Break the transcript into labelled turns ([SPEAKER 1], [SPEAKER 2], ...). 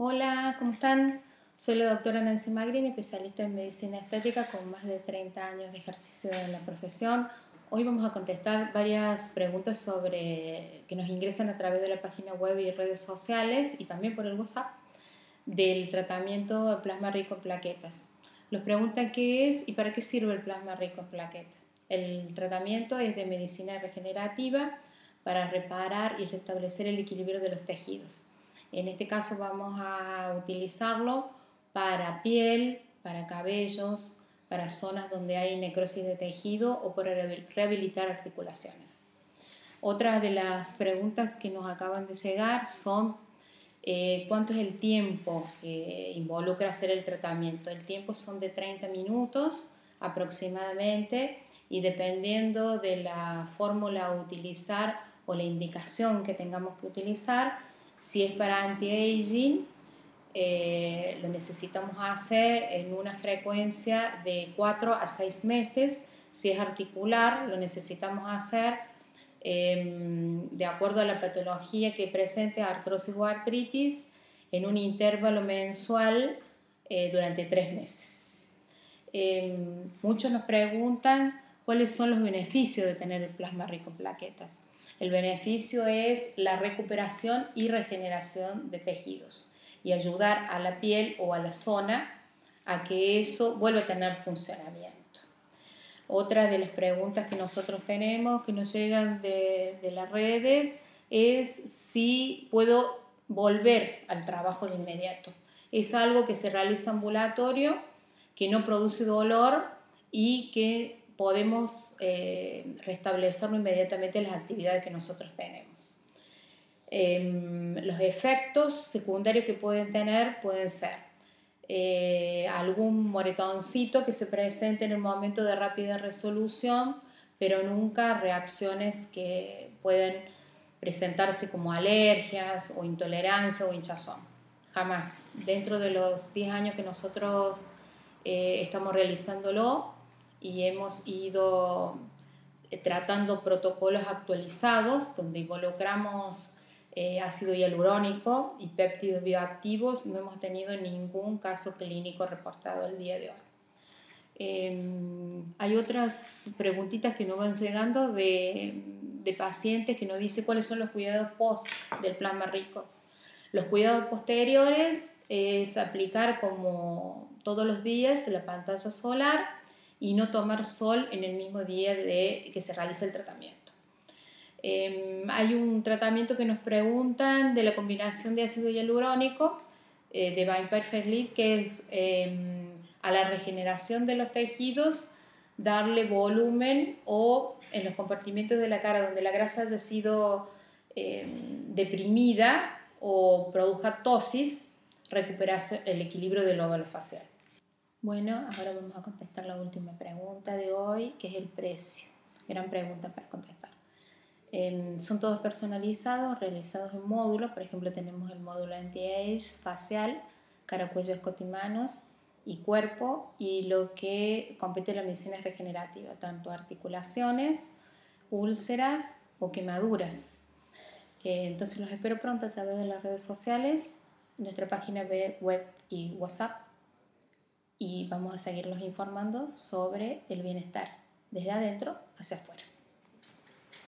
[SPEAKER 1] Hola, ¿cómo están? Soy la doctora Nancy Magrin, especialista en medicina estética con más de 30 años de ejercicio en la profesión. Hoy vamos a contestar varias preguntas que nos ingresan a través de la página web y redes sociales y también por el WhatsApp del tratamiento de plasma rico en plaquetas. Nos preguntan qué es y para qué sirve el plasma rico en plaquetas. El tratamiento es de medicina regenerativa para reparar y restablecer el equilibrio de los tejidos. En este caso vamos a utilizarlo para piel, para cabellos, para zonas donde hay necrosis de tejido o para rehabilitar articulaciones. Otra de las preguntas que nos acaban de llegar son eh, cuánto es el tiempo que involucra hacer el tratamiento. El tiempo son de 30 minutos aproximadamente y dependiendo de la fórmula a utilizar o la indicación que tengamos que utilizar, si es para anti-aging, eh, lo necesitamos hacer en una frecuencia de 4 a 6 meses. Si es articular, lo necesitamos hacer em, de acuerdo a la patología que presente artrosis o artritis en un intervalo mensual eh, durante 3 meses. Em, muchos nos preguntan cuáles son los beneficios de tener plasma rico en plaquetas. El beneficio es la recuperación y regeneración de tejidos y ayudar a la piel o a la zona a que eso vuelva a tener funcionamiento. Otra de las preguntas que nosotros tenemos, que nos llegan de, las redes, es si puedo volver al trabajo de inmediato. Es algo que se realiza ambulatorio, que no produce dolor y que podemos eh, restablecerlo inmediatamente las actividades que nosotros tenemos. Em, los efectos secundarios que pueden tener pueden ser eh, algún moretoncito que se presente en el momento de rápida resolución, pero nunca reacciones que pueden presentarse como alergias o intolerancia o hinchazón. Jamás. Dentro de los 10 años que nosotros eh, estamos realizándolo, y hemos ido eh, tratando protocolos actualizados donde involucramos eh, ácido hialurónico y péptidos bioactivos. No hemos tenido ningún caso clínico reportado el día de hoy. Em, hay otras preguntitas que nos van llegando de, de pacientes que nos dicen cuáles son los cuidados post del plasma rico. Los cuidados posteriores es aplicar como todos los días la pantalla solar y no tomar sol en el mismo día de que se realiza el tratamiento. Em, hay un tratamiento que nos preguntan de la combinación de ácido hialurónico eh, de Vine Perfect Lips, que es em, a la regeneración de los tejidos darle volumen o en los compartimentos de la cara donde la grasa haya sido em, deprimida o produzca tosis, recuperarse el equilibrio del óvalo facial. Bueno, ahora vamos a contestar la última pregunta de hoy, que es el precio. Gran pregunta para contestar. Em, son todos personalizados, realizados en módulos. Por ejemplo, tenemos el módulo anti-age facial, cara, cuello, escote y manos y cuerpo. Y lo que compete la medicina es regenerativa, tanto articulaciones, úlceras o quemaduras. Eh, entonces los espero pronto a través de las redes sociales, nuestra página web y WhatsApp y vamos a seguirlos informando sobre el bienestar desde adentro hacia afuera.